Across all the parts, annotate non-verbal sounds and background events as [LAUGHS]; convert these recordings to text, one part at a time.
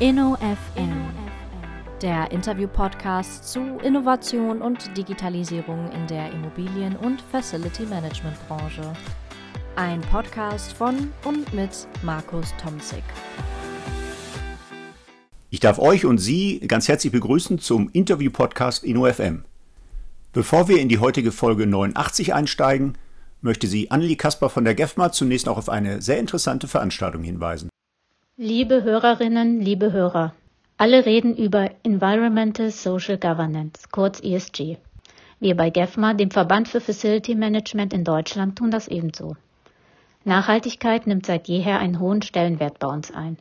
InnoFM, der Interview-Podcast zu Innovation und Digitalisierung in der Immobilien- und Facility-Management-Branche. Ein Podcast von und mit Markus Tomzig. Ich darf euch und Sie ganz herzlich begrüßen zum Interview-Podcast InnoFM. Bevor wir in die heutige Folge 89 einsteigen, möchte Sie Annelie Kasper von der GEFMA zunächst auch auf eine sehr interessante Veranstaltung hinweisen. Liebe Hörerinnen, liebe Hörer, alle reden über Environmental Social Governance, kurz ESG. Wir bei GEFMA, dem Verband für Facility Management in Deutschland, tun das ebenso. Nachhaltigkeit nimmt seit jeher einen hohen Stellenwert bei uns ein.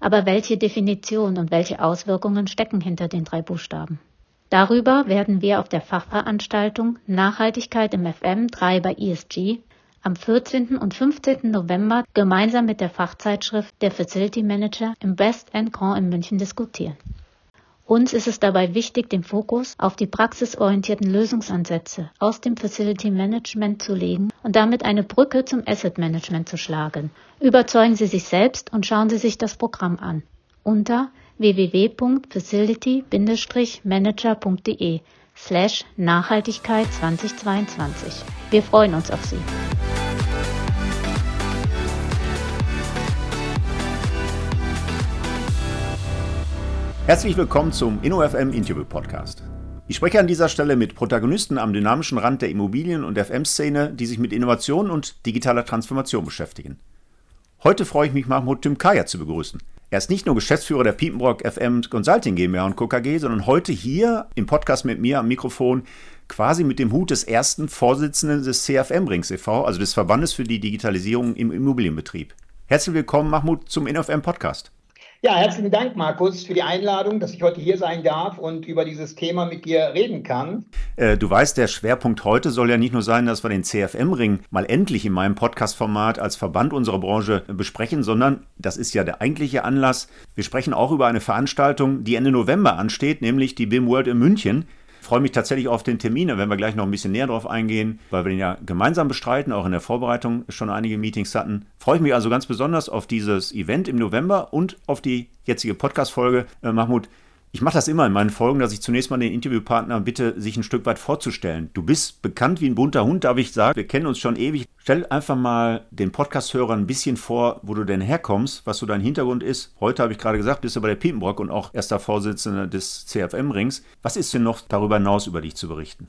Aber welche Definition und welche Auswirkungen stecken hinter den drei Buchstaben? Darüber werden wir auf der Fachveranstaltung Nachhaltigkeit im FM 3 bei ESG am 14. und 15. November gemeinsam mit der Fachzeitschrift der Facility Manager im West End Grand in München diskutieren. Uns ist es dabei wichtig, den Fokus auf die praxisorientierten Lösungsansätze aus dem Facility Management zu legen und damit eine Brücke zum Asset Management zu schlagen. Überzeugen Sie sich selbst und schauen Sie sich das Programm an unter www.facility-manager.de slash Nachhaltigkeit 2022. Wir freuen uns auf Sie. Herzlich willkommen zum InnoFM Interview Podcast. Ich spreche an dieser Stelle mit Protagonisten am dynamischen Rand der Immobilien- und FM-Szene, die sich mit Innovation und digitaler Transformation beschäftigen. Heute freue ich mich, Mahmoud Tümkaya zu begrüßen. Er ist nicht nur Geschäftsführer der Piepenbrock FM Consulting GmbH und Co. KG, sondern heute hier im Podcast mit mir am Mikrofon quasi mit dem Hut des ersten Vorsitzenden des CFM Rings e.V., also des Verbandes für die Digitalisierung im Immobilienbetrieb. Herzlich willkommen, Mahmoud, zum InnoFM Podcast. Ja, herzlichen Dank, Markus, für die Einladung, dass ich heute hier sein darf und über dieses Thema mit dir reden kann. Äh, du weißt, der Schwerpunkt heute soll ja nicht nur sein, dass wir den CFM-Ring mal endlich in meinem Podcast-Format als Verband unserer Branche besprechen, sondern das ist ja der eigentliche Anlass. Wir sprechen auch über eine Veranstaltung, die Ende November ansteht, nämlich die BIM World in München freue mich tatsächlich auf den Termin, da werden wir gleich noch ein bisschen näher drauf eingehen, weil wir den ja gemeinsam bestreiten, auch in der Vorbereitung schon einige Meetings hatten. Freue ich mich also ganz besonders auf dieses Event im November und auf die jetzige Podcast-Folge. Äh, Mahmoud, ich mache das immer in meinen Folgen, dass ich zunächst mal den Interviewpartner bitte, sich ein Stück weit vorzustellen. Du bist bekannt wie ein bunter Hund, darf ich sagen. Wir kennen uns schon ewig. Stell einfach mal den Podcast-Hörern ein bisschen vor, wo du denn herkommst, was so dein Hintergrund ist. Heute habe ich gerade gesagt, bist du bei der Piepenbrock und auch erster Vorsitzender des CFM-Rings. Was ist denn noch darüber hinaus über dich zu berichten?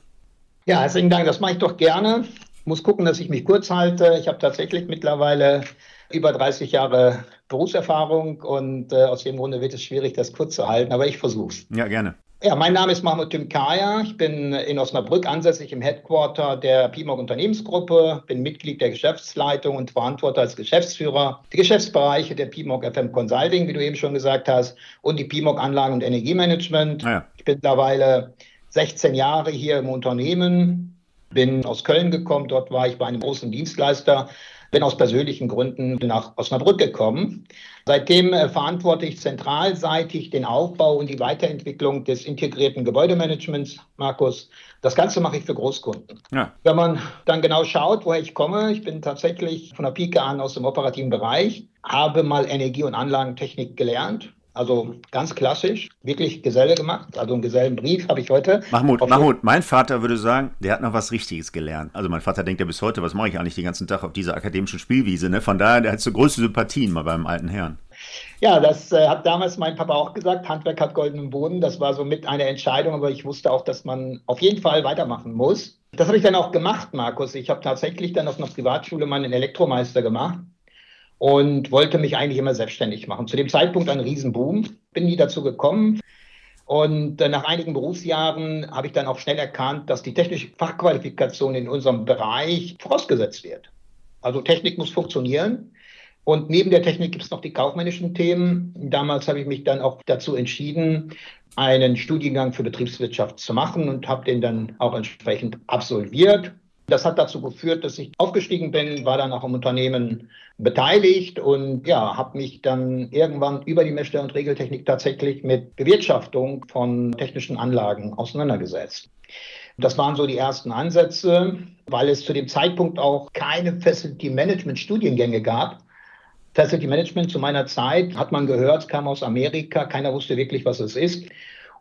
Ja, herzlichen Dank. Das mache ich doch gerne. Ich muss gucken, dass ich mich kurz halte. Ich habe tatsächlich mittlerweile über 30 Jahre Berufserfahrung und äh, aus dem Grunde wird es schwierig, das kurz zu halten, aber ich versuche es. Ja, gerne. Ja, mein Name ist Mahmoud Timkaya. Ich bin in Osnabrück ansässig im Headquarter der PIMOG Unternehmensgruppe, bin Mitglied der Geschäftsleitung und verantworte als Geschäftsführer die Geschäftsbereiche der PIMOG FM Consulting, wie du eben schon gesagt hast, und die PIMOG Anlagen- und Energiemanagement. Ah ja. Ich bin mittlerweile 16 Jahre hier im Unternehmen, bin aus Köln gekommen. Dort war ich bei einem großen Dienstleister bin aus persönlichen Gründen nach Osnabrück gekommen. Seitdem äh, verantworte ich zentralseitig den Aufbau und die Weiterentwicklung des integrierten Gebäudemanagements, Markus. Das Ganze mache ich für Großkunden. Ja. Wenn man dann genau schaut, woher ich komme, ich bin tatsächlich von der Pike an aus dem operativen Bereich, habe mal Energie- und Anlagentechnik gelernt, also ganz klassisch, wirklich Geselle gemacht. Also einen Gesellenbrief habe ich heute. Mahmoud, Mahmoud, mein Vater würde sagen, der hat noch was Richtiges gelernt. Also mein Vater denkt ja bis heute, was mache ich eigentlich den ganzen Tag auf dieser akademischen Spielwiese. Ne? Von daher, der hat so größte Sympathien mal beim alten Herrn. Ja, das äh, hat damals mein Papa auch gesagt. Handwerk hat goldenen Boden. Das war so mit eine Entscheidung, aber ich wusste auch, dass man auf jeden Fall weitermachen muss. Das habe ich dann auch gemacht, Markus. Ich habe tatsächlich dann auf einer Privatschule mal einen Elektromeister gemacht und wollte mich eigentlich immer selbstständig machen. Zu dem Zeitpunkt ein Riesenboom, bin nie dazu gekommen. Und äh, nach einigen Berufsjahren habe ich dann auch schnell erkannt, dass die technische Fachqualifikation in unserem Bereich vorausgesetzt wird. Also Technik muss funktionieren. Und neben der Technik gibt es noch die kaufmännischen Themen. Damals habe ich mich dann auch dazu entschieden, einen Studiengang für Betriebswirtschaft zu machen und habe den dann auch entsprechend absolviert. Das hat dazu geführt, dass ich aufgestiegen bin, war dann auch im Unternehmen beteiligt und ja, habe mich dann irgendwann über die Messstelle- und Regeltechnik tatsächlich mit Bewirtschaftung von technischen Anlagen auseinandergesetzt. Das waren so die ersten Ansätze, weil es zu dem Zeitpunkt auch keine Facility Management Studiengänge gab. Facility Management zu meiner Zeit hat man gehört, kam aus Amerika, keiner wusste wirklich, was es ist.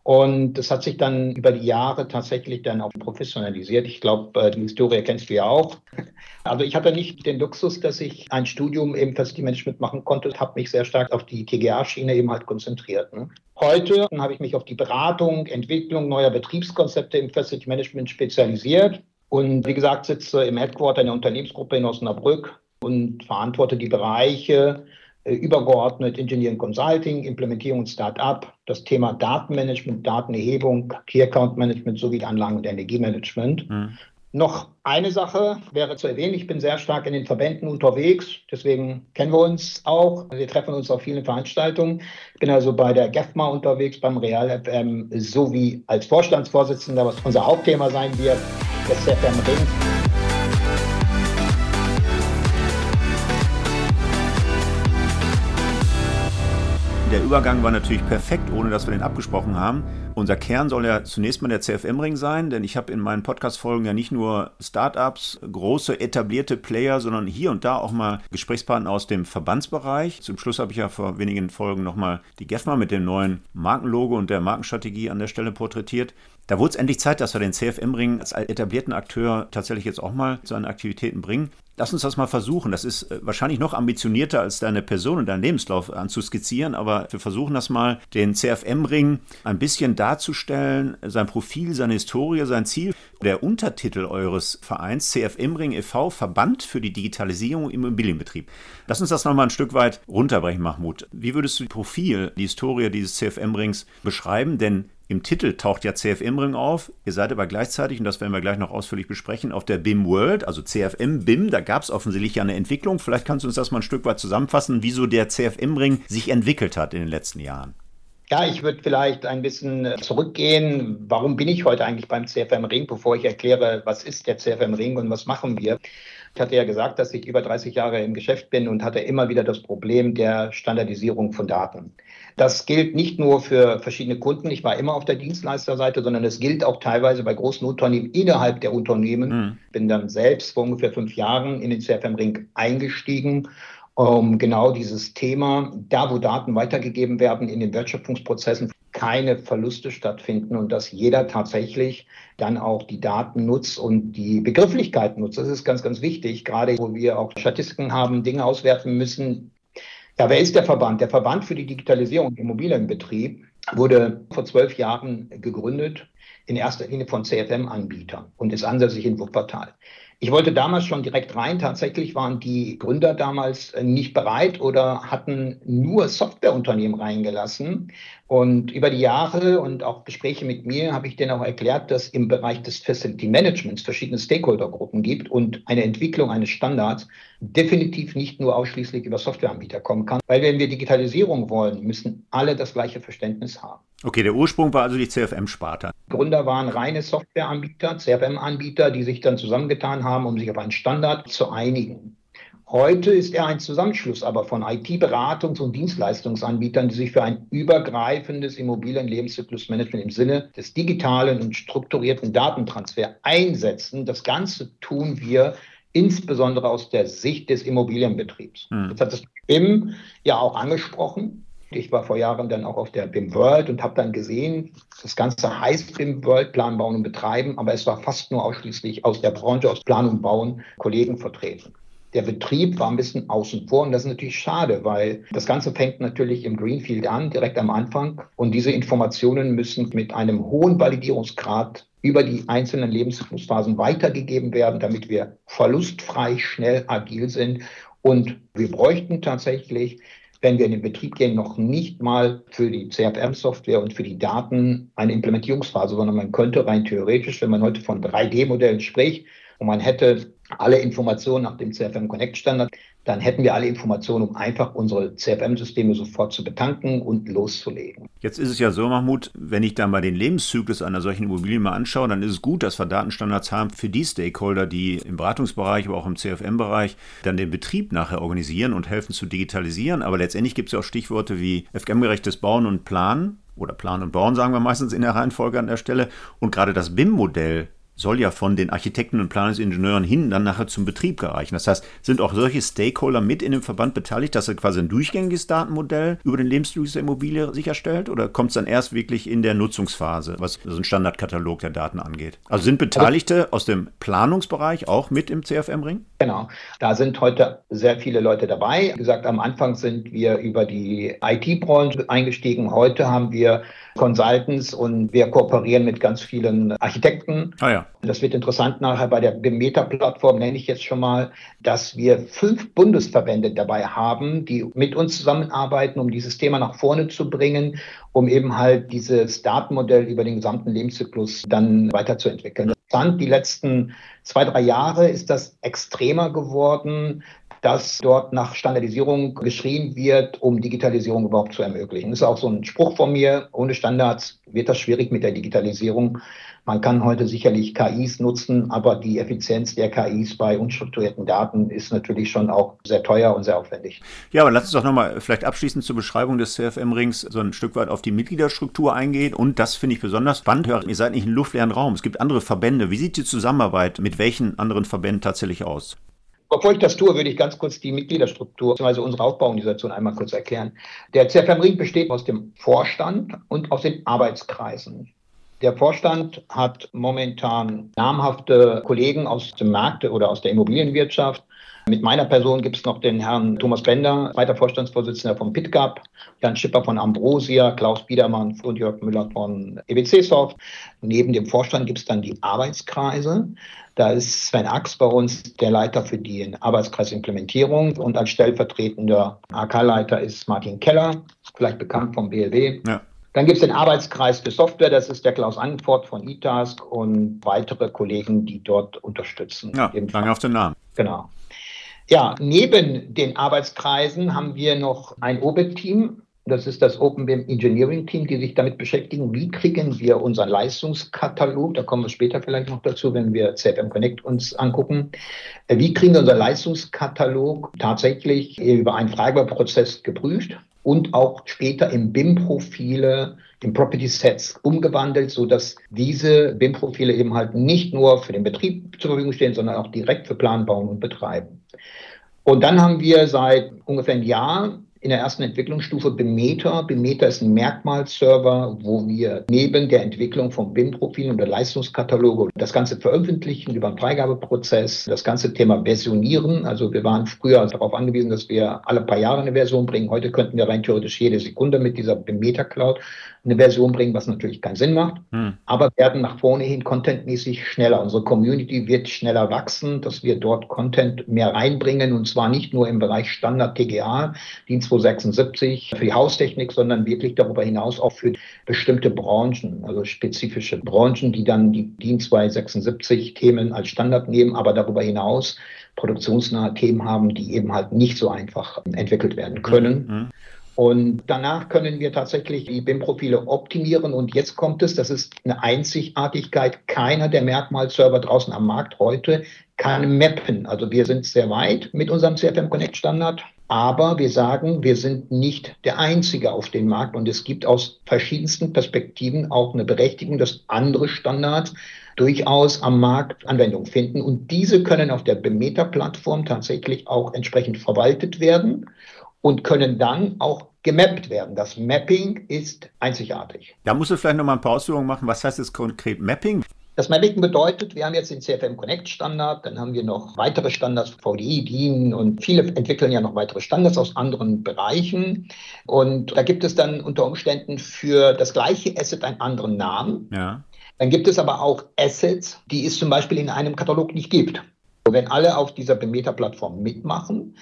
Und das hat sich dann über die Jahre tatsächlich dann auch professionalisiert. Ich glaube, äh, die Historie kennst du ja auch. [LAUGHS] Also ich hatte nicht den Luxus, dass ich ein Studium im Facility Management machen konnte, habe mich sehr stark auf die TGA-Schiene eben halt konzentriert. Ne? Heute habe ich mich auf die Beratung, Entwicklung neuer Betriebskonzepte im Facility Management spezialisiert. Und wie gesagt, sitze im Headquarter in der Unternehmensgruppe in Osnabrück und verantworte die Bereiche übergeordnet Engineering Consulting, Implementierung und Start-up, das Thema Datenmanagement, Datenerhebung, Key Account Management sowie Anlagen- und Energiemanagement. Mhm. Noch eine Sache wäre zu erwähnen, ich bin sehr stark in den Verbänden unterwegs, deswegen kennen wir uns auch. Wir treffen uns auf vielen Veranstaltungen. Ich bin also bei der GEFMA unterwegs, beim Real FM sowie als Vorstandsvorsitzender, was unser Hauptthema sein wird, des FM Ring. Der Übergang war natürlich perfekt, ohne dass wir den abgesprochen haben. Unser Kern soll ja zunächst mal der CFM-Ring sein, denn ich habe in meinen Podcast-Folgen ja nicht nur Startups, große etablierte Player, sondern hier und da auch mal Gesprächspartner aus dem Verbandsbereich. Zum Schluss habe ich ja vor wenigen Folgen nochmal die GEFMA mit dem neuen Markenlogo und der Markenstrategie an der Stelle porträtiert. Da wurde es endlich Zeit, dass wir den CFM-Ring als etablierten Akteur tatsächlich jetzt auch mal zu seinen Aktivitäten bringen. Lass uns das mal versuchen. Das ist äh, wahrscheinlich noch ambitionierter als deine Person und deinen Lebenslauf anzuskizzieren, aber wir versuchen das mal, den CFM-Ring ein bisschen darzustellen, sein Profil, seine Historie, sein Ziel. Der Untertitel eures Vereins, CFM-Ring e.V., Verband für die Digitalisierung im Immobilienbetrieb. Lass uns das nochmal ein Stück weit runterbrechen, Mahmoud. Wie würdest du das Profil, die Historie dieses CFM-Rings beschreiben? Denn im Titel taucht ja CFM-Ring auf. Ihr seid aber gleichzeitig, und das werden wir gleich noch ausführlich besprechen, auf der BIM World, also CFM BIM. Da gab es offensichtlich ja eine Entwicklung. Vielleicht kannst du uns das mal ein Stück weit zusammenfassen, wieso der CFM-Ring sich entwickelt hat in den letzten Jahren. Ja, ich würde vielleicht ein bisschen äh, zurückgehen. Warum bin ich heute eigentlich beim CFM Ring, bevor ich erkläre, was ist der CFM Ring und was machen wir? Ich hatte ja gesagt, dass ich über 30 Jahre im Geschäft bin und hatte immer wieder das Problem der Standardisierung von Daten. Das gilt nicht nur für verschiedene Kunden. Ich war immer auf der Dienstleisterseite, sondern es gilt auch teilweise bei großen Unternehmen innerhalb der Unternehmen. Mhm. Bin dann selbst vor ungefähr fünf Jahren in den CFM Ring eingestiegen um genau dieses Thema, da wo Daten weitergegeben werden in den Wertschöpfungsprozessen, keine Verluste stattfinden und dass jeder tatsächlich dann auch die Daten nutzt und die Begrifflichkeit nutzt. Das ist ganz, ganz wichtig, gerade wo wir auch Statistiken haben, Dinge auswerten müssen, ja, wer ist der Verband? Der Verband für die Digitalisierung im Immobilienbetrieb wurde vor zwölf Jahren gegründet, in erster Linie von CFM-Anbietern und ist ansässig in Wuppertal. Ich wollte damals schon direkt rein. Tatsächlich waren die Gründer damals nicht bereit oder hatten nur Softwareunternehmen reingelassen. Und über die Jahre und auch Gespräche mit mir habe ich denen auch erklärt, dass im Bereich des Facility Managements verschiedene Stakeholdergruppen gibt und eine Entwicklung eines Standards definitiv nicht nur ausschließlich über Softwareanbieter kommen kann. Weil wenn wir Digitalisierung wollen, müssen alle das gleiche Verständnis haben. Okay, der Ursprung war also die CFM-Sparte. Gründer waren reine Softwareanbieter, CFM-Anbieter, die sich dann zusammengetan haben, um sich auf einen Standard zu einigen. Heute ist er ein Zusammenschluss aber von IT-Beratungs- und Dienstleistungsanbietern, die sich für ein übergreifendes Immobilien-Lebenszyklusmanagement im Sinne des digitalen und strukturierten Datentransfer einsetzen. Das Ganze tun wir insbesondere aus der Sicht des Immobilienbetriebs. Hm. Jetzt hat das BIM ja auch angesprochen. Ich war vor Jahren dann auch auf der BIM World und habe dann gesehen, das Ganze heißt BIM World, Plan, Bauen und Betreiben, aber es war fast nur ausschließlich aus der Branche, aus Plan und Bauen Kollegen vertreten. Der Betrieb war ein bisschen außen vor und das ist natürlich schade, weil das Ganze fängt natürlich im Greenfield an, direkt am Anfang. Und diese Informationen müssen mit einem hohen Validierungsgrad über die einzelnen Lebenszyklusphasen weitergegeben werden, damit wir verlustfrei, schnell, agil sind. Und wir bräuchten tatsächlich wenn wir in den Betrieb gehen, noch nicht mal für die CFM-Software und für die Daten eine Implementierungsphase, sondern man könnte rein theoretisch, wenn man heute von 3D-Modellen spricht und man hätte alle Informationen nach dem CFM Connect Standard, dann hätten wir alle Informationen, um einfach unsere CFM-Systeme sofort zu betanken und loszulegen. Jetzt ist es ja so, Mahmoud, wenn ich dann mal den Lebenszyklus einer solchen Immobilie mal anschaue, dann ist es gut, dass wir Datenstandards haben für die Stakeholder, die im Beratungsbereich, aber auch im CFM-Bereich dann den Betrieb nachher organisieren und helfen zu digitalisieren. Aber letztendlich gibt es ja auch Stichworte wie FGM-gerechtes Bauen und Planen oder Planen und Bauen, sagen wir meistens in der Reihenfolge an der Stelle. Und gerade das BIM-Modell soll ja von den Architekten und Planungsingenieuren hin dann nachher zum Betrieb gereichen. Das heißt, sind auch solche Stakeholder mit in dem Verband beteiligt, dass er quasi ein durchgängiges Datenmodell über den Lebenszyklus der Immobilie sicherstellt? Oder kommt es dann erst wirklich in der Nutzungsphase, was so ein Standardkatalog der Daten angeht? Also sind Beteiligte aus dem Planungsbereich auch mit im CFM-Ring? Genau. Da sind heute sehr viele Leute dabei. Wie gesagt, am Anfang sind wir über die IT-Branche eingestiegen. Heute haben wir Consultants und wir kooperieren mit ganz vielen Architekten. Ah ja. Das wird interessant nachher bei der Meta-Plattform, nenne ich jetzt schon mal, dass wir fünf Bundesverbände dabei haben, die mit uns zusammenarbeiten, um dieses Thema nach vorne zu bringen, um eben halt dieses Datenmodell über den gesamten Lebenszyklus dann weiterzuentwickeln. Die letzten zwei, drei Jahre ist das extremer geworden dass dort nach Standardisierung geschrien wird, um Digitalisierung überhaupt zu ermöglichen. Das ist auch so ein Spruch von mir. Ohne Standards wird das schwierig mit der Digitalisierung. Man kann heute sicherlich KIs nutzen, aber die Effizienz der KIs bei unstrukturierten Daten ist natürlich schon auch sehr teuer und sehr aufwendig. Ja, aber lass uns doch nochmal vielleicht abschließend zur Beschreibung des CFM-Rings so ein Stück weit auf die Mitgliederstruktur eingehen. Und das finde ich besonders spannend. Ihr seid nicht ein luftleeren Raum. Es gibt andere Verbände. Wie sieht die Zusammenarbeit mit welchen anderen Verbänden tatsächlich aus? Bevor ich das tue, würde ich ganz kurz die Mitgliederstruktur bzw. unsere Aufbauorganisation einmal kurz erklären. Der CFM Ring besteht aus dem Vorstand und aus den Arbeitskreisen. Der Vorstand hat momentan namhafte Kollegen aus dem Markt oder aus der Immobilienwirtschaft. Mit meiner Person gibt es noch den Herrn Thomas Bender, zweiter Vorstandsvorsitzender von PitGap, Jan Schipper von Ambrosia, Klaus Biedermann und Jörg Müller von EBC Soft. Neben dem Vorstand gibt es dann die Arbeitskreise. Da ist Sven Ax bei uns der Leiter für die Arbeitskreisimplementierung und als stellvertretender AK-Leiter ist Martin Keller, vielleicht bekannt vom BLW. Ja. Dann gibt es den Arbeitskreis für Software, das ist der Klaus Anfort von eTask und weitere Kollegen, die dort unterstützen. Ja, lange auf den Namen. Genau. Ja, neben den Arbeitskreisen haben wir noch ein OBIT-Team, das ist das Open BIM Engineering Team, die sich damit beschäftigen, wie kriegen wir unseren Leistungskatalog, da kommen wir später vielleicht noch dazu, wenn wir CFM Connect uns angucken, äh, wie kriegen wir unseren Leistungskatalog tatsächlich über einen Freigabeprozess geprüft und auch später im BIM-Profile, in Property Sets umgewandelt, sodass diese BIM-Profile eben halt nicht nur für den Betrieb zur Verfügung stehen, sondern auch direkt für Planbauen und Betreiben. Und dann haben wir seit ungefähr einem Jahr in der ersten Entwicklungsstufe Bemeter. Bemeter ist ein Merkmalserver, wo wir neben der Entwicklung von BIM-Profilen und der Leistungskataloge das Ganze veröffentlichen über einen Freigabeprozess, das ganze Thema versionieren. Also wir waren früher darauf angewiesen, dass wir alle paar Jahre eine Version bringen. Heute könnten wir rein theoretisch jede Sekunde mit dieser Bemeter Cloud eine Version bringen, was natürlich keinen Sinn macht. Hm. Aber werden nach vorne hin contentmäßig schneller. Unsere Community wird schneller wachsen, dass wir dort Content mehr reinbringen und zwar nicht nur im Bereich Standard TGA, Dienst 276 für die Haustechnik, sondern wirklich darüber hinaus auch für bestimmte Branchen, also spezifische Branchen, die dann die DIN 276 Themen als Standard nehmen, aber darüber hinaus produktionsnahe Themen haben, die eben halt nicht so einfach entwickelt werden können. Mhm. Und danach können wir tatsächlich die BIM-Profile optimieren. Und jetzt kommt es, das ist eine Einzigartigkeit. Keiner der Merkmalserver draußen am Markt heute kann mappen. Also wir sind sehr weit mit unserem CFM Connect Standard. Aber wir sagen, wir sind nicht der Einzige auf dem Markt und es gibt aus verschiedensten Perspektiven auch eine Berechtigung, dass andere Standards durchaus am Markt Anwendung finden. Und diese können auf der Bemeter-Plattform tatsächlich auch entsprechend verwaltet werden und können dann auch gemappt werden. Das Mapping ist einzigartig. Da musst du vielleicht noch mal ein paar Ausführungen machen. Was heißt jetzt konkret Mapping? Das Mapping bedeutet, wir haben jetzt den CFM Connect Standard, dann haben wir noch weitere Standards, VDI, DIN und viele entwickeln ja noch weitere Standards aus anderen Bereichen. Und da gibt es dann unter Umständen für das gleiche Asset einen anderen Namen. Ja. Dann gibt es aber auch Assets, die es zum Beispiel in einem Katalog nicht gibt. Wenn alle auf dieser Bemeter-Plattform mitmachen,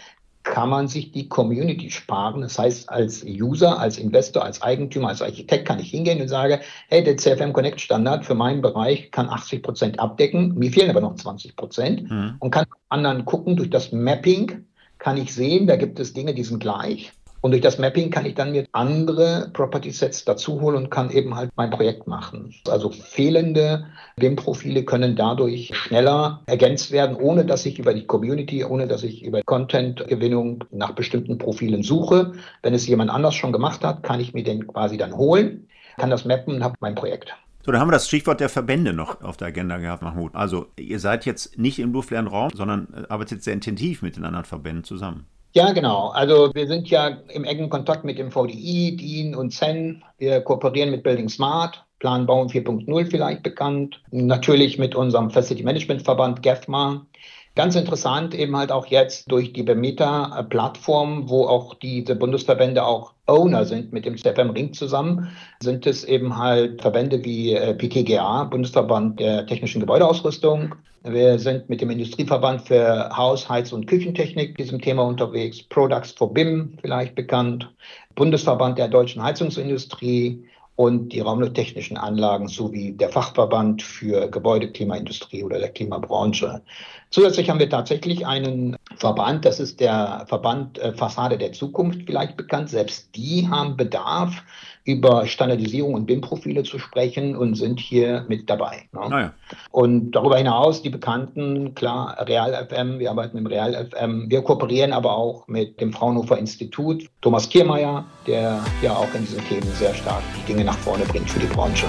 kann man sich die Community sparen. Das heißt, als User, als Investor, als Eigentümer, als Architekt kann ich hingehen und sage, hey, der CFM Connect Standard für meinen Bereich kann 80 Prozent abdecken, mir fehlen aber noch 20 Prozent mhm. und kann anderen gucken, durch das Mapping kann ich sehen, da gibt es Dinge, die sind gleich. Und durch das Mapping kann ich dann mir andere Property Sets dazu holen und kann eben halt mein Projekt machen. Also fehlende BIM-Profile können dadurch schneller ergänzt werden, ohne dass ich über die Community, ohne dass ich über Content-Gewinnung nach bestimmten Profilen suche. Wenn es jemand anders schon gemacht hat, kann ich mir den quasi dann holen, kann das mappen und habe mein Projekt. So, dann haben wir das Stichwort der Verbände noch auf der Agenda gehabt, Mahmoud. Also, ihr seid jetzt nicht im luftleeren Raum, sondern äh, arbeitet sehr intensiv mit den anderen Verbänden zusammen. Ja, genau. Also wir sind ja im engen Kontakt mit dem VDI, DIN und CEN. Wir kooperieren mit Building Smart, Plan Bauen 4.0 vielleicht bekannt. Natürlich mit unserem Facility Management Verband GEFMA. Ganz interessant eben halt auch jetzt durch die Bemeta-Plattform, wo auch diese Bundesverbände auch Owner sind mit dem CFM Ring zusammen, sind es eben halt Verbände wie äh, PTGA, Bundesverband der technischen Gebäudeausrüstung. Wir sind mit dem Industrieverband für Haus-, Heiz- und Küchentechnik diesem Thema unterwegs. Products for BIM vielleicht bekannt. Bundesverband der deutschen Heizungsindustrie und die raumtechnischen Anlagen sowie der Fachverband für Gebäude, Klimaindustrie oder der Klimabranche. Zusätzlich haben wir tatsächlich einen Verband, das ist der Verband äh, Fassade der Zukunft vielleicht bekannt. Selbst die haben Bedarf über Standardisierung und BIM-Profile zu sprechen und sind hier mit dabei. Ne? Naja. Und darüber hinaus die bekannten, klar, Real FM, wir arbeiten im Real FM, wir kooperieren aber auch mit dem Fraunhofer Institut, Thomas Kiermeier, der ja auch in diesen Themen sehr stark die Dinge nach vorne bringt für die Branche.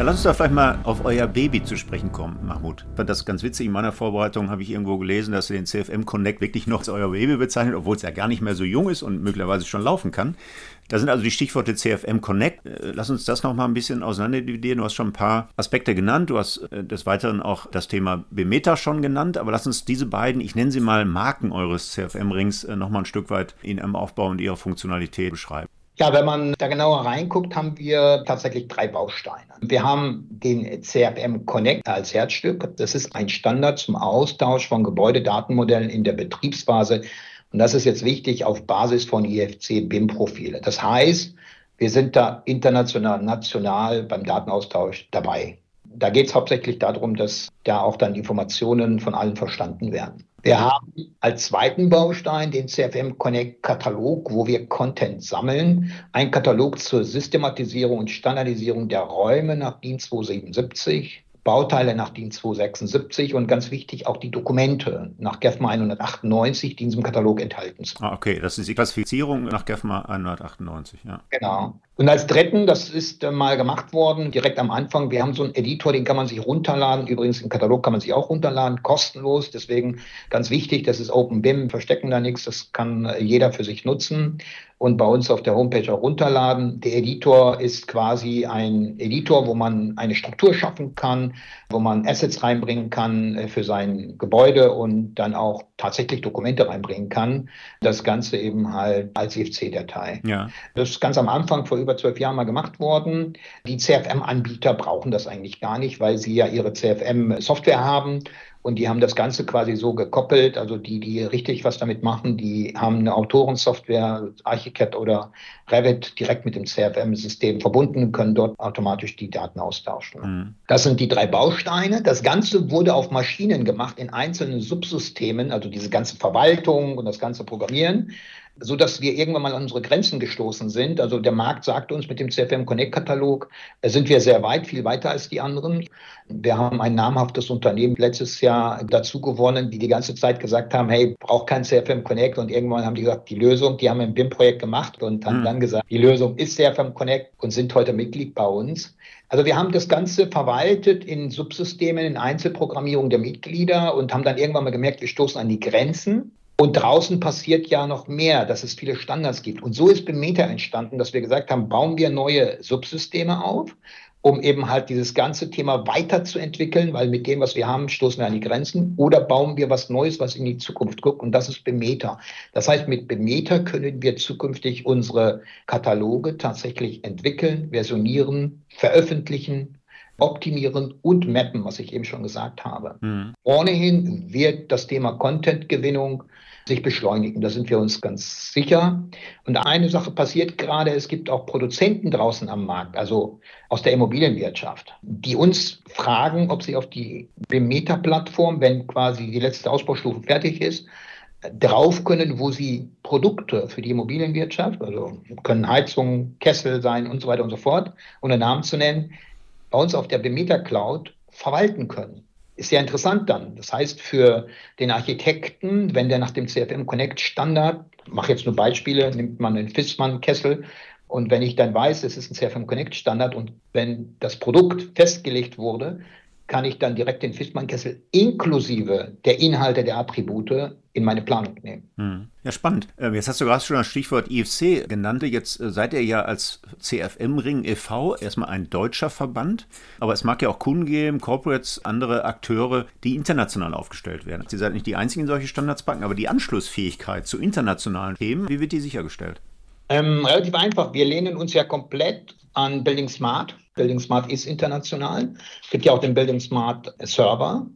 Ja, lass uns da vielleicht mal auf euer Baby zu sprechen kommen, Mahmoud. Ich fand das ganz witzig. In meiner Vorbereitung habe ich irgendwo gelesen, dass ihr den CFM Connect wirklich noch als euer Baby bezeichnet, obwohl es ja gar nicht mehr so jung ist und möglicherweise schon laufen kann. Da sind also die Stichworte CFM Connect. Äh, lass uns das noch mal ein bisschen auseinanderdividieren. Du hast schon ein paar Aspekte genannt. Du hast äh, des Weiteren auch das Thema Bemeta schon genannt. Aber lass uns diese beiden, ich nenne sie mal Marken eures CFM-Rings, äh, noch mal ein Stück weit in ihrem Aufbau und ihrer Funktionalität beschreiben. Ja, wenn man da genauer reinguckt, haben wir tatsächlich drei Bausteine. Wir haben den CFM Connect als Herzstück. Das ist ein Standard zum Austausch von Gebäudedatenmodellen in der Betriebsphase. Und das ist jetzt wichtig auf Basis von IFC-BIM-Profile. Das heißt, wir sind da international, national beim Datenaustausch dabei. Da geht es hauptsächlich darum, dass da auch dann Informationen von allen verstanden werden. Wir haben als zweiten Baustein den CFM Connect Katalog, wo wir Content sammeln. Ein Katalog zur Systematisierung und Standardisierung der Räume nach DIN 277. Bauteile nach DIN 276 und ganz wichtig auch die Dokumente nach GEFMA 198, die in diesem Katalog enthalten sind. Ah, okay, das ist die Klassifizierung nach GEFMA 198, ja. Genau. Und als dritten, das ist äh, mal gemacht worden, direkt am Anfang, wir haben so einen Editor, den kann man sich runterladen. Übrigens, im Katalog kann man sich auch runterladen, kostenlos. Deswegen ganz wichtig, das ist OpenBIM, verstecken da nichts, das kann äh, jeder für sich nutzen und bei uns auf der Homepage auch runterladen. Der Editor ist quasi ein Editor, wo man eine Struktur schaffen kann, wo man Assets reinbringen kann äh, für sein Gebäude und dann auch tatsächlich Dokumente reinbringen kann. Das Ganze eben halt als IFC-Datei. Ja. Das ist ganz am Anfang vor über zwölf Jahren mal gemacht worden. Die CFM-Anbieter brauchen das eigentlich gar nicht, weil sie ja ihre CFM-Software haben und die haben das Ganze quasi so gekoppelt. Also die, die richtig was damit machen, die haben eine Autorensoftware, Archicad oder Revit direkt mit dem CFM-System verbunden, können dort automatisch die Daten austauschen. Mhm. Das sind die drei Bausteine. Das Ganze wurde auf Maschinen gemacht in einzelnen Subsystemen, also diese ganze Verwaltung und das ganze Programmieren so dass wir irgendwann mal an unsere Grenzen gestoßen sind. Also der Markt sagt uns mit dem CFM Connect Katalog, äh, sind wir sehr weit, viel weiter als die anderen. Wir haben ein namhaftes Unternehmen letztes Jahr dazu gewonnen, die die ganze Zeit gesagt haben, hey, braucht kein CFM Connect und irgendwann haben die gesagt, die Lösung, die haben ein BIM-Projekt gemacht und haben mhm. dann gesagt, die Lösung ist CFM Connect und sind heute Mitglied bei uns. Also wir haben das Ganze verwaltet in Subsystemen, in Einzelprogrammierung der Mitglieder und haben dann irgendwann mal gemerkt, wir stoßen an die Grenzen. Und draußen passiert ja noch mehr, dass es viele Standards gibt. Und so ist Bemeta entstanden, dass wir gesagt haben, bauen wir neue Subsysteme auf, um eben halt dieses ganze Thema weiterzuentwickeln, weil mit dem, was wir haben, stoßen wir an die Grenzen. Oder bauen wir was Neues, was in die Zukunft guckt. Und das ist Bemeta. Das heißt, mit Bemeta können wir zukünftig unsere Kataloge tatsächlich entwickeln, versionieren, veröffentlichen, optimieren und mappen, was ich eben schon gesagt habe. Mhm. Ohnehin wird das Thema Content-Gewinnung sich beschleunigen. Da sind wir uns ganz sicher. Und eine Sache passiert gerade, es gibt auch Produzenten draußen am Markt, also aus der Immobilienwirtschaft, die uns fragen, ob sie auf die Bemeta-Plattform, wenn quasi die letzte Ausbaustufe fertig ist, drauf können, wo sie Produkte für die Immobilienwirtschaft, also können Heizungen, Kessel sein und so weiter und so fort, ohne Namen zu nennen, bei uns auf der Bemeta Cloud verwalten können ist sehr interessant dann. Das heißt, für den Architekten, wenn der nach dem CFM Connect Standard, mache jetzt nur Beispiele, nimmt man einen Fissmann-Kessel und wenn ich dann weiß, es ist ein CFM Connect Standard und wenn das Produkt festgelegt wurde, kann ich dann direkt den Fissmann-Kessel inklusive der Inhalte der Attribute in meine Planung nehmen. Hm. Ja, spannend. Ähm, jetzt hast du gerade schon das Stichwort IFC genannt. Jetzt äh, seid ihr ja als CFM-Ring e.V. erstmal ein deutscher Verband, aber es mag ja auch Kunden geben, Corporates, andere Akteure, die international aufgestellt werden. Sie seid nicht die einzigen solche Standards packen, aber die Anschlussfähigkeit zu internationalen Themen, wie wird die sichergestellt? Ähm, relativ einfach. Wir lehnen uns ja komplett an Building Smart. Building Smart ist international. Es gibt ja auch den Building Smart Server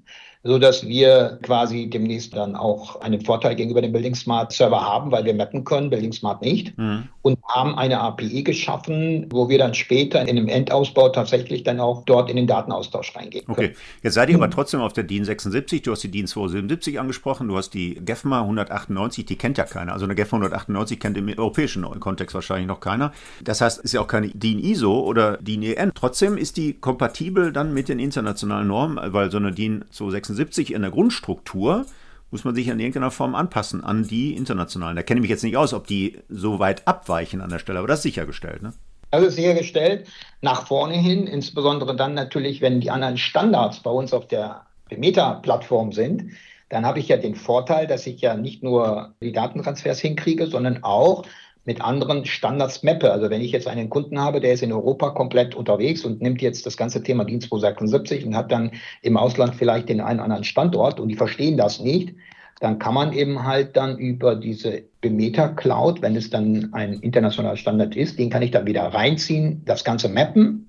so dass wir quasi demnächst dann auch einen Vorteil gegenüber dem Building Smart Server haben, weil wir mappen können, Building Smart nicht. Mhm. Und haben eine API geschaffen, wo wir dann später in dem Endausbau tatsächlich dann auch dort in den Datenaustausch reingehen können. Okay, jetzt seid ihr aber trotzdem auf der DIN 76, du hast die DIN 277 angesprochen, du hast die GEFMA 198, die kennt ja keiner. Also eine GEFMA 198 kennt im europäischen Kontext wahrscheinlich noch keiner. Das heißt, es ist ja auch keine DIN ISO oder DIN EN. Trotzdem ist die kompatibel dann mit den internationalen Normen, weil so eine DIN 276 76 in der Grundstruktur muss man sich in irgendeiner Form anpassen an die internationalen. Da kenne ich mich jetzt nicht aus, ob die so weit abweichen an der Stelle, aber das ist sichergestellt. Ne? Das ist sichergestellt, nach vorne hin, insbesondere dann natürlich, wenn die anderen Standards bei uns auf der Meta-Plattform sind, dann habe ich ja den Vorteil, dass ich ja nicht nur die Datentransfers hinkriege, sondern auch mit anderen Standards mappe. Also wenn ich jetzt einen Kunden habe, der ist in Europa komplett unterwegs und nimmt jetzt das ganze Thema Dienst 276 und hat dann im Ausland vielleicht den einen anderen Standort und die verstehen das nicht, dann kann man eben halt dann über diese Bemeter Cloud, wenn es dann ein internationaler Standard ist, den kann ich dann wieder reinziehen, das Ganze mappen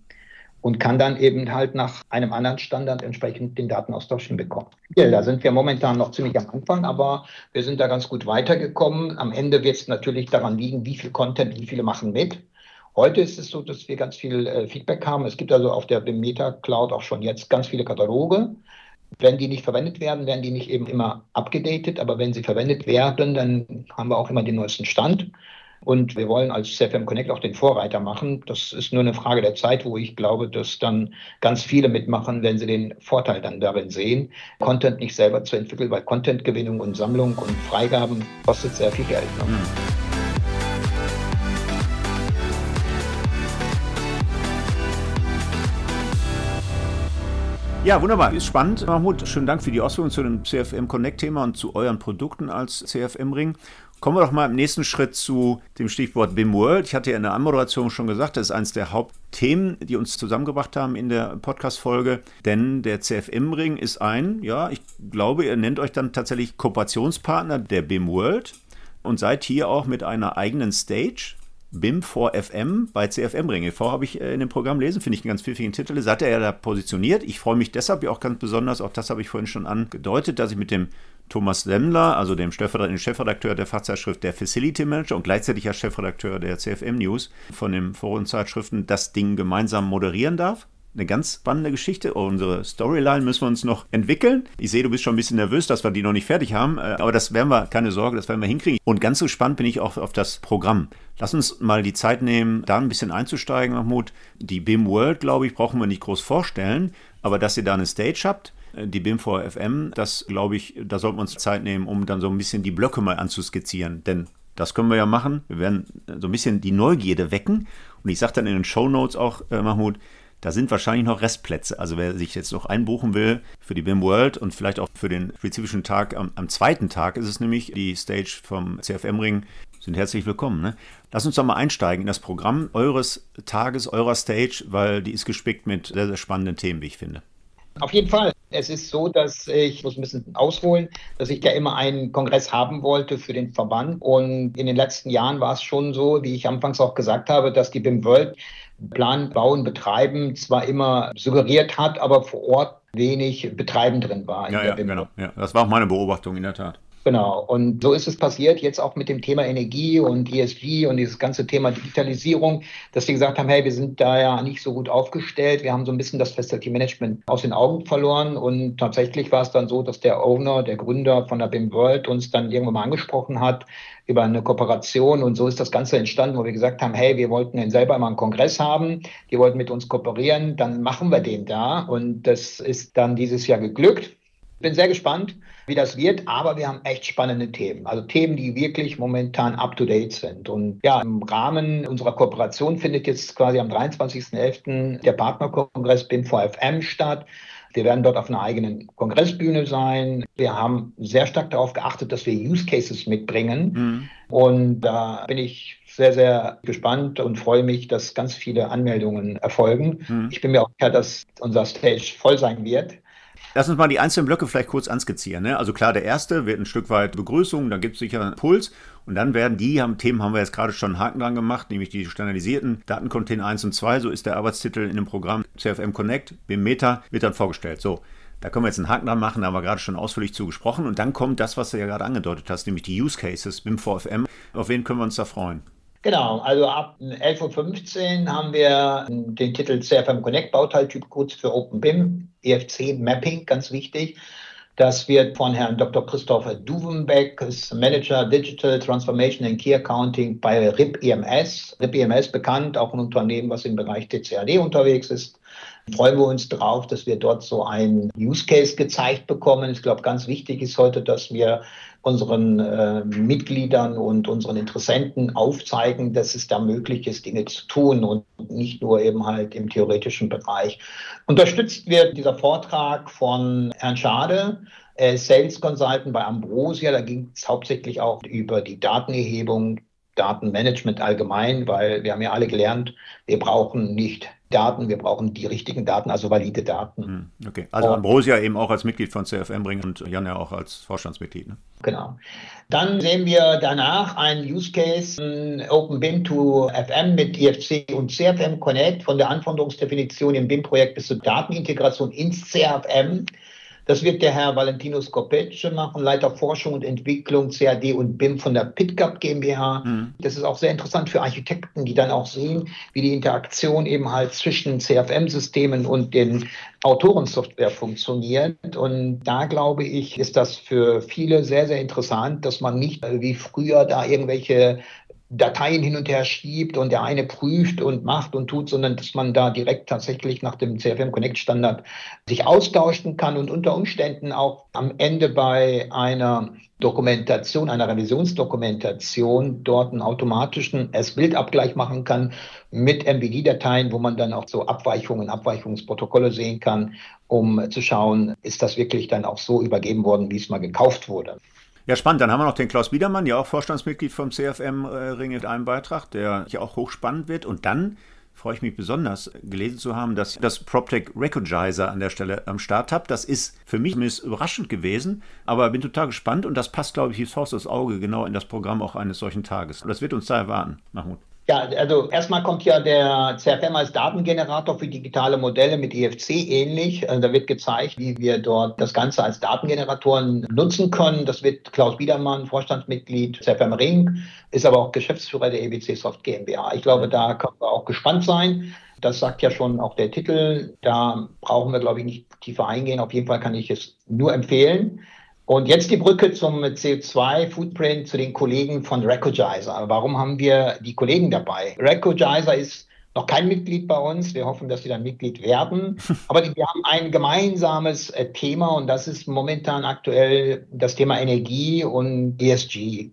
und kann dann eben halt nach einem anderen Standard entsprechend den Datenaustausch hinbekommen. Ja, da sind wir momentan noch ziemlich am Anfang, aber wir sind da ganz gut weitergekommen. Am Ende wird es natürlich daran liegen, wie viel Content, wie viele machen mit. Heute ist es so, dass wir ganz viel äh, Feedback haben. Es gibt also auf der Meta Cloud auch schon jetzt ganz viele Kataloge. Wenn die nicht verwendet werden, werden die nicht eben immer abgedatet, aber wenn sie verwendet werden, dann haben wir auch immer den neuesten Stand. Und wir wollen als CFM Connect auch den Vorreiter machen. Das ist nur eine Frage der Zeit, wo ich glaube, dass dann ganz viele mitmachen, wenn sie den Vorteil dann darin sehen, Content nicht selber zu entwickeln, weil Contentgewinnung und Sammlung und Freigaben kostet sehr viel Geld. Ne? Mhm. Ja, wunderbar. Ist spannend. Mahmoud, schönen Dank für die Ausführungen zu dem CFM Connect-Thema und zu euren Produkten als CFM-Ring. Kommen wir doch mal im nächsten Schritt zu dem Stichwort BIM World. Ich hatte ja in der Anmoderation schon gesagt, das ist eines der Hauptthemen, die uns zusammengebracht haben in der Podcast-Folge. Denn der CFM-Ring ist ein, ja, ich glaube, ihr nennt euch dann tatsächlich Kooperationspartner der BIM World und seid hier auch mit einer eigenen Stage. BIM 4FM bei CFM Ring e.V. habe ich äh, in dem Programm lesen, finde ich einen ganz pfiffigen Titel. Seid ihr ja da positioniert. Ich freue mich deshalb ja auch ganz besonders, auch das habe ich vorhin schon angedeutet, dass ich mit dem Thomas Semmler, also dem Chefredakteur der Fachzeitschrift der Facility Manager und gleichzeitig ja Chefredakteur der CFM News von den Forenzeitschriften, das Ding gemeinsam moderieren darf. Eine ganz spannende Geschichte. Unsere Storyline müssen wir uns noch entwickeln. Ich sehe, du bist schon ein bisschen nervös, dass wir die noch nicht fertig haben, äh, aber das werden wir, keine Sorge, das werden wir hinkriegen. Und ganz so spannend bin ich auch auf das Programm. Lass uns mal die Zeit nehmen, da ein bisschen einzusteigen, Mahmoud. Die BIM World, glaube ich, brauchen wir nicht groß vorstellen, aber dass ihr da eine Stage habt, die BIM4 FM, das glaube ich, da sollten wir uns Zeit nehmen, um dann so ein bisschen die Blöcke mal anzuskizzieren. Denn das können wir ja machen. Wir werden so ein bisschen die Neugierde wecken. Und ich sage dann in den Show Notes auch, äh, Mahmoud, da sind wahrscheinlich noch Restplätze. Also wer sich jetzt noch einbuchen will für die BIM World und vielleicht auch für den spezifischen Tag, am, am zweiten Tag ist es nämlich die Stage vom CFM-Ring, sind herzlich willkommen. Ne? Lass uns doch mal einsteigen in das Programm eures Tages, eurer Stage, weil die ist gespickt mit sehr, sehr spannenden Themen, wie ich finde. Auf jeden Fall. Es ist so, dass ich muss ein bisschen ausholen, dass ich ja immer einen Kongress haben wollte für den Verband. Und in den letzten Jahren war es schon so, wie ich anfangs auch gesagt habe, dass die BIM World Plan, Bauen, Betreiben zwar immer suggeriert hat, aber vor Ort wenig Betreiben drin war. Ja, ja, genau. Ja, das war auch meine Beobachtung in der Tat. Genau. Und so ist es passiert, jetzt auch mit dem Thema Energie und ESG und dieses ganze Thema Digitalisierung, dass sie gesagt haben, hey, wir sind da ja nicht so gut aufgestellt. Wir haben so ein bisschen das Facility Management aus den Augen verloren. Und tatsächlich war es dann so, dass der Owner, der Gründer von der BIM World uns dann irgendwann mal angesprochen hat über eine Kooperation. Und so ist das Ganze entstanden, wo wir gesagt haben, hey, wir wollten selber mal einen Kongress haben. Die wollten mit uns kooperieren. Dann machen wir den da. Und das ist dann dieses Jahr geglückt. Ich bin sehr gespannt, wie das wird, aber wir haben echt spannende Themen. Also Themen, die wirklich momentan up-to-date sind. Und ja, im Rahmen unserer Kooperation findet jetzt quasi am 23.11. der Partnerkongress BIM4FM statt. Wir werden dort auf einer eigenen Kongressbühne sein. Wir haben sehr stark darauf geachtet, dass wir Use Cases mitbringen. Mhm. Und da bin ich sehr, sehr gespannt und freue mich, dass ganz viele Anmeldungen erfolgen. Mhm. Ich bin mir auch sicher, dass unser Stage voll sein wird. Lass uns mal die einzelnen Blöcke vielleicht kurz anskizzieren. Ne? Also klar, der erste wird ein Stück weit Begrüßung, dann gibt es sicher einen Puls und dann werden die haben, Themen, haben wir jetzt gerade schon einen Haken dran gemacht, nämlich die standardisierten Datencontainer 1 und 2, so ist der Arbeitstitel in dem Programm CFM Connect, BIM Meta, wird dann vorgestellt. So, da können wir jetzt einen Haken dran machen, da haben wir gerade schon ausführlich zugesprochen. Und dann kommt das, was du ja gerade angedeutet hast, nämlich die Use Cases, BIM 4FM. Auf wen können wir uns da freuen? Genau, also ab 11.15 Uhr haben wir den Titel CFM Connect, Bauteiltyp kurz für OpenBIM, EFC Mapping, ganz wichtig. Das wird von Herrn Dr. Christopher Duvenbeck, Manager Digital Transformation and Key Accounting bei RIP EMS. RIP EMS bekannt, auch ein Unternehmen, was im Bereich TCAD unterwegs ist freuen wir uns drauf, dass wir dort so einen Use Case gezeigt bekommen. Ich glaube, ganz wichtig ist heute, dass wir unseren äh, Mitgliedern und unseren Interessenten aufzeigen, dass es da möglich ist, Dinge zu tun und nicht nur eben halt im theoretischen Bereich. Unterstützt wird dieser Vortrag von Herrn Schade, äh, Sales Consultant bei Ambrosia. Da ging es hauptsächlich auch über die Datenerhebung, Datenmanagement allgemein, weil wir haben ja alle gelernt, wir brauchen nicht Daten, wir brauchen die richtigen Daten, also valide Daten. Hm, okay, also Ambrosia eben auch als Mitglied von CFM bringen und Jan ja auch als Vorstandsmitglied. Ne? Genau. Dann sehen wir danach einen Use Case Open BIM to FM mit IFC und CFM Connect von der Anforderungsdefinition im BIM-Projekt bis zur Datenintegration ins CFM. Das wird der Herr Valentino Scopece machen, Leiter Forschung und Entwicklung CAD und BIM von der PitGap GmbH. Mhm. Das ist auch sehr interessant für Architekten, die dann auch sehen, wie die Interaktion eben halt zwischen CFM-Systemen und den Autorensoftware funktioniert. Und da glaube ich, ist das für viele sehr, sehr interessant, dass man nicht wie früher da irgendwelche Dateien hin und her schiebt und der eine prüft und macht und tut, sondern dass man da direkt tatsächlich nach dem CFM Connect Standard sich austauschen kann und unter Umständen auch am Ende bei einer Dokumentation, einer Revisionsdokumentation dort einen automatischen S-Bildabgleich machen kann mit MVD-Dateien, wo man dann auch so Abweichungen, Abweichungsprotokolle sehen kann, um zu schauen, ist das wirklich dann auch so übergeben worden, wie es mal gekauft wurde. Ja, spannend. Dann haben wir noch den Klaus Biedermann, ja auch Vorstandsmitglied vom CFM-Ring äh, mit einem Beitrag, der hier auch hochspannend wird. Und dann freue ich mich besonders, gelesen zu haben, dass das PropTech Recogizer an der Stelle am Start habt. Das ist für mich überraschend gewesen, aber bin total gespannt und das passt, glaube ich, wie Faust aufs Auge genau in das Programm auch eines solchen Tages. Das wird uns da erwarten, Mahmoud. Ja, also erstmal kommt ja der CFM als Datengenerator für digitale Modelle mit EFC ähnlich. Also da wird gezeigt, wie wir dort das Ganze als Datengeneratoren nutzen können. Das wird Klaus Biedermann, Vorstandsmitglied CFM Ring, ist aber auch Geschäftsführer der EBC Soft GmbH. Ich glaube, da können wir auch gespannt sein. Das sagt ja schon auch der Titel. Da brauchen wir, glaube ich, nicht tiefer eingehen. Auf jeden Fall kann ich es nur empfehlen. Und jetzt die Brücke zum CO2-Footprint zu den Kollegen von Recogizer. Warum haben wir die Kollegen dabei? Recogizer ist noch kein Mitglied bei uns. Wir hoffen, dass sie dann Mitglied werden. [LAUGHS] Aber wir haben ein gemeinsames äh, Thema und das ist momentan aktuell das Thema Energie und ESG.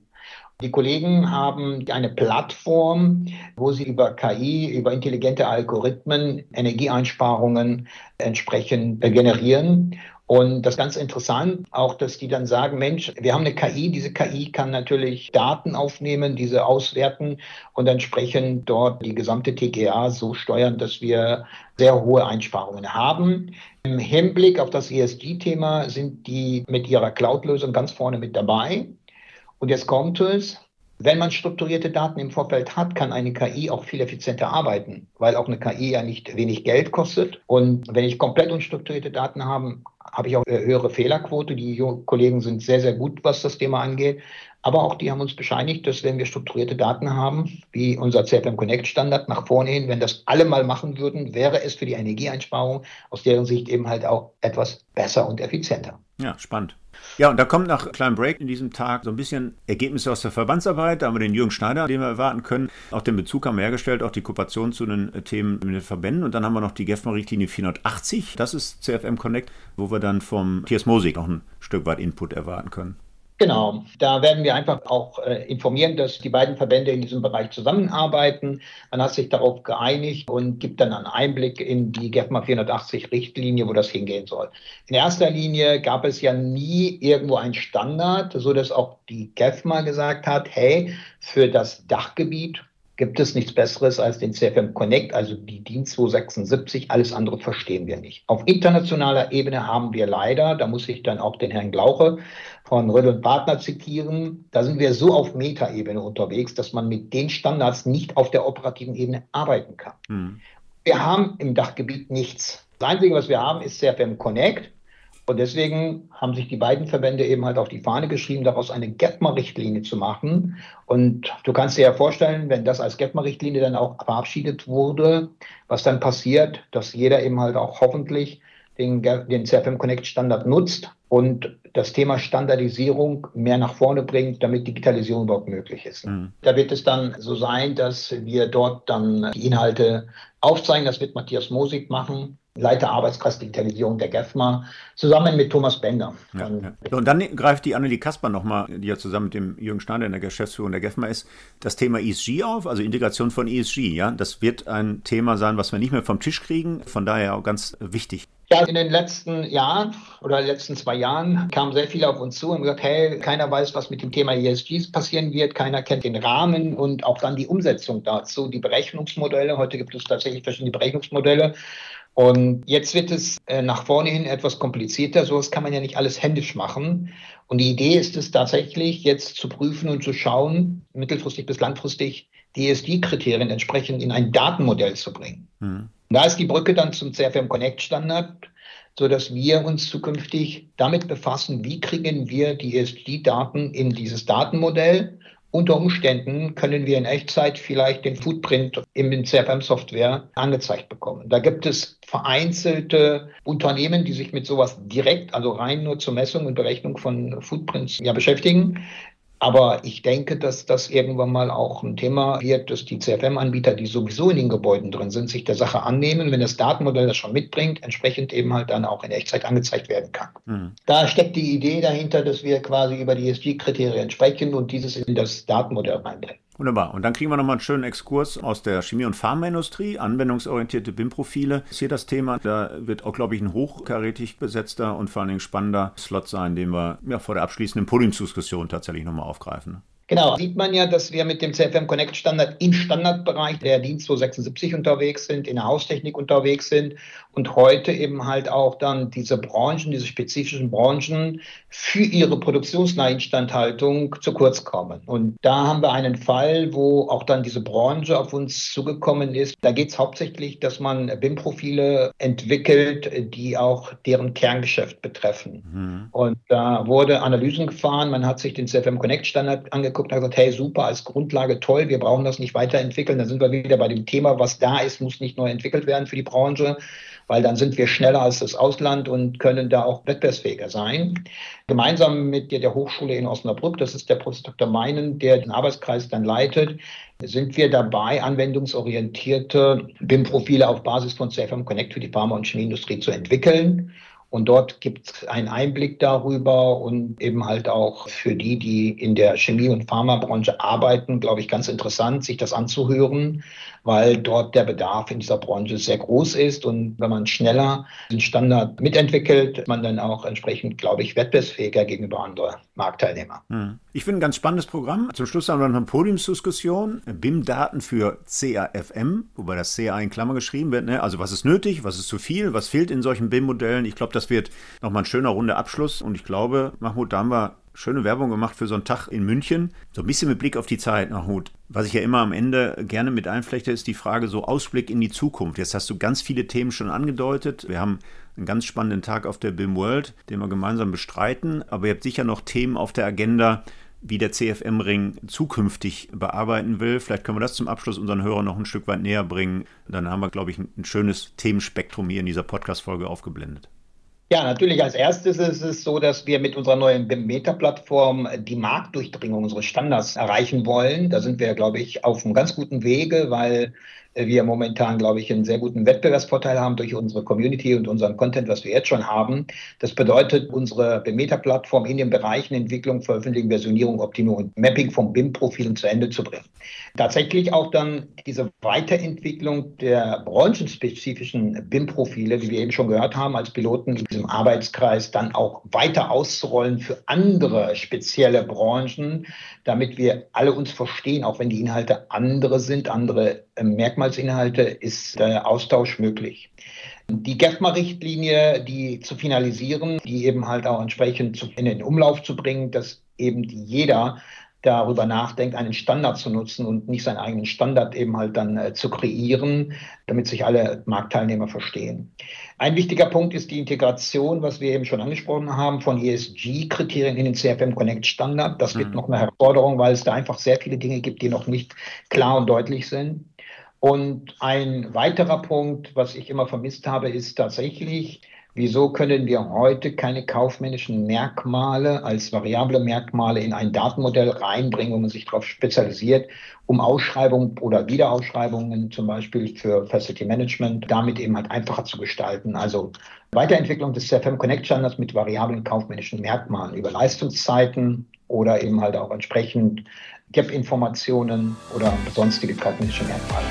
Die Kollegen haben eine Plattform, wo sie über KI, über intelligente Algorithmen Energieeinsparungen entsprechend äh, generieren. Und das ist ganz interessant, auch dass die dann sagen, Mensch, wir haben eine KI, diese KI kann natürlich Daten aufnehmen, diese auswerten und entsprechend dort die gesamte TGA so steuern, dass wir sehr hohe Einsparungen haben. Im Hinblick auf das ESG-Thema sind die mit ihrer Cloud-Lösung ganz vorne mit dabei. Und jetzt kommt es, Wenn man strukturierte Daten im Vorfeld hat, kann eine KI auch viel effizienter arbeiten, weil auch eine KI ja nicht wenig Geld kostet. Und wenn ich komplett unstrukturierte Daten habe, habe ich auch eine höhere Fehlerquote. Die Kollegen sind sehr, sehr gut, was das Thema angeht. Aber auch die haben uns bescheinigt, dass wenn wir strukturierte Daten haben, wie unser CFM Connect Standard nach vorne hin, wenn das alle mal machen würden, wäre es für die Energieeinsparung aus deren Sicht eben halt auch etwas besser und effizienter. Ja, spannend. Ja, und da kommt nach einem kleinen Break in diesem Tag so ein bisschen Ergebnisse aus der Verbandsarbeit. Da haben wir den Jürgen Schneider, den wir erwarten können. Auch den Bezug haben wir hergestellt, auch die Kooperation zu den Themen mit den Verbänden. Und dann haben wir noch die GEFMA-Richtlinie 480. Das ist CFM Connect, wo wir dann vom Matthias Mosig noch ein Stück weit Input erwarten können. Genau, da werden wir einfach auch äh, informieren, dass die beiden Verbände in diesem Bereich zusammenarbeiten. Man hat sich darauf geeinigt und gibt dann einen Einblick in die GEFMA 480 Richtlinie, wo das hingehen soll. In erster Linie gab es ja nie irgendwo einen Standard, so dass auch die GEFMA gesagt hat, hey, für das Dachgebiet gibt es nichts Besseres als den CFM Connect, also die DIN 276. Alles andere verstehen wir nicht. Auf internationaler Ebene haben wir leider, da muss ich dann auch den Herrn Glauche von Rödel und Partner zitieren, da sind wir so auf Metaebene unterwegs, dass man mit den Standards nicht auf der operativen Ebene arbeiten kann. Hm. Wir haben im Dachgebiet nichts. Das Einzige, was wir haben, ist CFM Connect. Und deswegen haben sich die beiden Verbände eben halt auf die Fahne geschrieben, daraus eine GEPMA-Richtlinie zu machen. Und du kannst dir ja vorstellen, wenn das als GEPMA-Richtlinie dann auch verabschiedet wurde, was dann passiert, dass jeder eben halt auch hoffentlich den, den CFM Connect Standard nutzt und das Thema Standardisierung mehr nach vorne bringt, damit Digitalisierung überhaupt möglich ist. Mhm. Da wird es dann so sein, dass wir dort dann die Inhalte aufzeigen. Das wird Matthias Mosig machen. Leiter Arbeitskreis Digitalisierung der GEFMA, zusammen mit Thomas Bender. Ja, ja. Und dann greift die Annelie Kasper nochmal, die ja zusammen mit dem Jürgen Schneider in der Geschäftsführung der GEFMA ist, das Thema ESG auf, also Integration von ESG. Ja, Das wird ein Thema sein, was wir nicht mehr vom Tisch kriegen, von daher auch ganz wichtig. Ja, in den letzten Jahren oder den letzten zwei Jahren kamen sehr viele auf uns zu und gesagt, hey, keiner weiß, was mit dem Thema ESGs passieren wird, keiner kennt den Rahmen und auch dann die Umsetzung dazu, die Berechnungsmodelle. Heute gibt es tatsächlich verschiedene Berechnungsmodelle. Und jetzt wird es äh, nach vorne hin etwas komplizierter. So kann man ja nicht alles händisch machen. Und die Idee ist es tatsächlich, jetzt zu prüfen und zu schauen, mittelfristig bis langfristig, die ESG-Kriterien entsprechend in ein Datenmodell zu bringen. Mhm. Da ist die Brücke dann zum CFM Connect Standard, so dass wir uns zukünftig damit befassen, wie kriegen wir die ESG-Daten in dieses Datenmodell unter Umständen können wir in Echtzeit vielleicht den Footprint im CFM-Software angezeigt bekommen. Da gibt es vereinzelte Unternehmen, die sich mit sowas direkt, also rein nur zur Messung und Berechnung von Footprints ja, beschäftigen. Aber ich denke, dass das irgendwann mal auch ein Thema wird, dass die CFM-Anbieter, die sowieso in den Gebäuden drin sind, sich der Sache annehmen, wenn das Datenmodell das schon mitbringt, entsprechend eben halt dann auch in Echtzeit angezeigt werden kann. Mhm. Da steckt die Idee dahinter, dass wir quasi über die ESG-Kriterien sprechen und dieses in das Datenmodell reinbringen. Wunderbar. Und dann kriegen wir nochmal einen schönen Exkurs aus der Chemie- und Pharmaindustrie, anwendungsorientierte BIM-Profile. Ist hier das Thema. Da wird auch, glaube ich, ein hochkarätig besetzter und vor allen Dingen spannender Slot sein, den wir ja, vor der abschließenden Podiumsdiskussion tatsächlich nochmal aufgreifen. Genau, sieht man ja, dass wir mit dem CFM Connect Standard im Standardbereich der DIN 276 unterwegs sind, in der Haustechnik unterwegs sind und heute eben halt auch dann diese Branchen, diese spezifischen Branchen für ihre produktionsnahe Instandhaltung zu kurz kommen. Und da haben wir einen Fall, wo auch dann diese Branche auf uns zugekommen ist. Da geht es hauptsächlich, dass man BIM-Profile entwickelt, die auch deren Kerngeschäft betreffen. Mhm. Und da wurde Analysen gefahren, man hat sich den CFM Connect Standard angeguckt, und gesagt, hey, super, als Grundlage toll, wir brauchen das nicht weiterentwickeln. Dann sind wir wieder bei dem Thema, was da ist, muss nicht neu entwickelt werden für die Branche, weil dann sind wir schneller als das Ausland und können da auch wettbewerbsfähiger sein. Gemeinsam mit der Hochschule in Osnabrück, das ist der Professor Dr. Meinen, der den Arbeitskreis dann leitet, sind wir dabei, anwendungsorientierte BIM-Profile auf Basis von CFM Connect für die Pharma- und Chemieindustrie zu entwickeln. Und dort gibt es einen Einblick darüber und eben halt auch für die, die in der Chemie- und Pharmabranche arbeiten, glaube ich, ganz interessant, sich das anzuhören, weil dort der Bedarf in dieser Branche sehr groß ist. Und wenn man schneller den Standard mitentwickelt, man dann auch entsprechend, glaube ich, wettbewerbsfähiger gegenüber anderen Marktteilnehmern. Hm. Ich finde ein ganz spannendes Programm. Zum Schluss haben wir noch eine Podiumsdiskussion. BIM-Daten für CAFM, wobei das CA in Klammer geschrieben wird. Ne? Also was ist nötig, was ist zu viel, was fehlt in solchen BIM-Modellen. Ich glaube, das wird nochmal ein schöner runder Abschluss. Und ich glaube, Mahmoud, da haben wir schöne Werbung gemacht für so einen Tag in München. So ein bisschen mit Blick auf die Zeit, Mahmoud. Was ich ja immer am Ende gerne mit einflechte, ist die Frage so Ausblick in die Zukunft. Jetzt hast du ganz viele Themen schon angedeutet. Wir haben einen ganz spannenden Tag auf der BIM World, den wir gemeinsam bestreiten. Aber ihr habt sicher noch Themen auf der Agenda, wie der CFM-Ring zukünftig bearbeiten will. Vielleicht können wir das zum Abschluss unseren Hörern noch ein Stück weit näher bringen. Dann haben wir, glaube ich, ein schönes Themenspektrum hier in dieser Podcast-Folge aufgeblendet. Ja, natürlich. Als erstes ist es so, dass wir mit unserer neuen Meta-Plattform die Marktdurchdringung unseres Standards erreichen wollen. Da sind wir, glaube ich, auf einem ganz guten Wege, weil wir momentan, glaube ich, einen sehr guten Wettbewerbsvorteil haben durch unsere Community und unseren Content, was wir jetzt schon haben. Das bedeutet, unsere BIM-Meta-Plattform in den Bereichen Entwicklung, Veröffentlichung, Versionierung, Optimierung und Mapping von BIM-Profilen zu Ende zu bringen. Tatsächlich auch dann diese Weiterentwicklung der branchenspezifischen BIM-Profile, wie wir eben schon gehört haben, als Piloten in diesem Arbeitskreis dann auch weiter auszurollen für andere spezielle Branchen, damit wir alle uns verstehen, auch wenn die Inhalte andere sind, andere äh, Merkmalsinhalte, ist äh, Austausch möglich. Die GEFMA-Richtlinie, die zu finalisieren, die eben halt auch entsprechend in den Umlauf zu bringen, dass eben jeder darüber nachdenkt, einen Standard zu nutzen und nicht seinen eigenen Standard eben halt dann äh, zu kreieren, damit sich alle Marktteilnehmer verstehen. Ein wichtiger Punkt ist die Integration, was wir eben schon angesprochen haben, von ESG-Kriterien in den CFM Connect Standard. Das wird mhm. noch eine Herausforderung, weil es da einfach sehr viele Dinge gibt, die noch nicht klar und deutlich sind. Und ein weiterer Punkt, was ich immer vermisst habe, ist tatsächlich, wieso können wir heute keine kaufmännischen Merkmale als variable Merkmale in ein Datenmodell reinbringen, wo man sich darauf spezialisiert, um Ausschreibungen oder Wiederausschreibungen zum Beispiel für Facility Management damit eben halt einfacher zu gestalten. Also Weiterentwicklung des CFM Connect Standards mit variablen kaufmännischen Merkmalen über Leistungszeiten oder eben halt auch entsprechend Gap-Informationen oder sonstige kognitische Merkmale.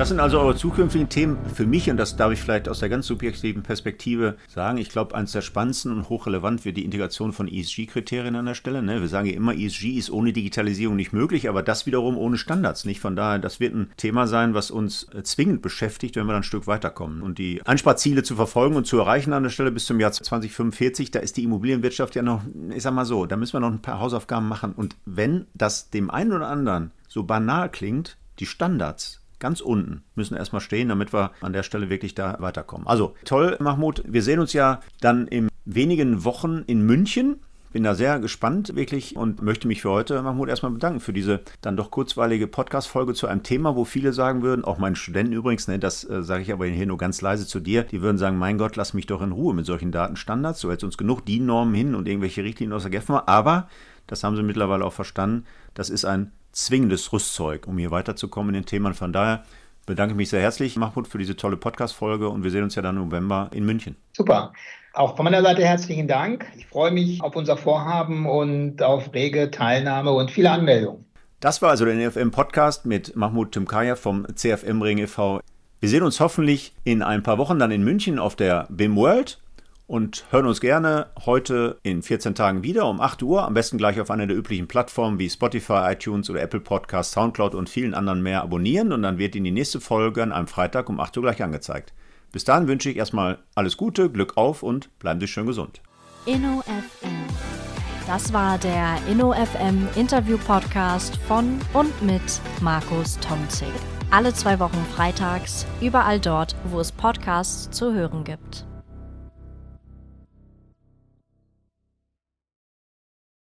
Das sind also eure zukünftigen Themen für mich und das darf ich vielleicht aus der ganz subjektiven Perspektive sagen. Ich glaube, eines der spannendsten und hochrelevant wird die Integration von ESG-Kriterien an der Stelle. Ne? Wir sagen ja immer, ESG ist ohne Digitalisierung nicht möglich, aber das wiederum ohne Standards nicht. Von daher, das wird ein Thema sein, was uns äh, zwingend beschäftigt, wenn wir dann ein Stück weiterkommen. Und die Einsparziele zu verfolgen und zu erreichen an der Stelle bis zum Jahr 2045, da ist die Immobilienwirtschaft ja noch, ich sag mal so, da müssen wir noch ein paar Hausaufgaben machen. Und wenn das dem einen oder anderen so banal klingt, die Standards, ganz unten müssen erstmal stehen, damit wir an der Stelle wirklich da weiterkommen. Also toll, Mahmoud. Wir sehen uns ja dann in wenigen Wochen in München. Bin da sehr gespannt wirklich und möchte mich für heute, Mahmoud, erstmal bedanken für diese dann doch kurzweilige Podcast-Folge zu einem Thema, wo viele sagen würden, auch meinen Studenten übrigens, ne, das äh, sage ich aber hier nur ganz leise zu dir, die würden sagen, mein Gott, lass mich doch in Ruhe mit solchen Datenstandards, so hältst uns genug DIN-Normen hin und irgendwelche Richtlinien aus der GEFMA, aber das haben sie mittlerweile auch verstanden, das ist ein zwingendes Rüstzeug, um hier weiterzukommen in den Themen. Von daher bedanke ich mich sehr herzlich, Mahmoud, für diese tolle Podcast-Folge und wir sehen uns ja dann im November in München. Super. Auch von meiner Seite herzlichen Dank. Ich freue mich auf unser Vorhaben und auf rege Teilnahme und viele Anmeldungen. Das war also der NFM-Podcast mit Mahmoud Tümkaya vom CFM Ring e.V. Wir sehen uns hoffentlich in ein paar Wochen dann in München auf der BIM World und hören uns gerne heute in 14 Tagen wieder um 8 Uhr, am besten gleich auf einer der üblichen Plattformen wie Spotify, iTunes oder Apple Podcasts, Soundcloud und vielen anderen mehr abonnieren und dann wird Ihnen die nächste Folge an einem Freitag um 8 Uhr gleich angezeigt. Bis dahin wünsche ich erstmal alles Gute, Glück auf und bleiben Sie schön gesund. InnoFM. Das war der InnoFM Interview Podcast von und mit Markus Tomzig. Alle zwei Wochen freitags, überall dort, wo es Podcasts zu hören gibt.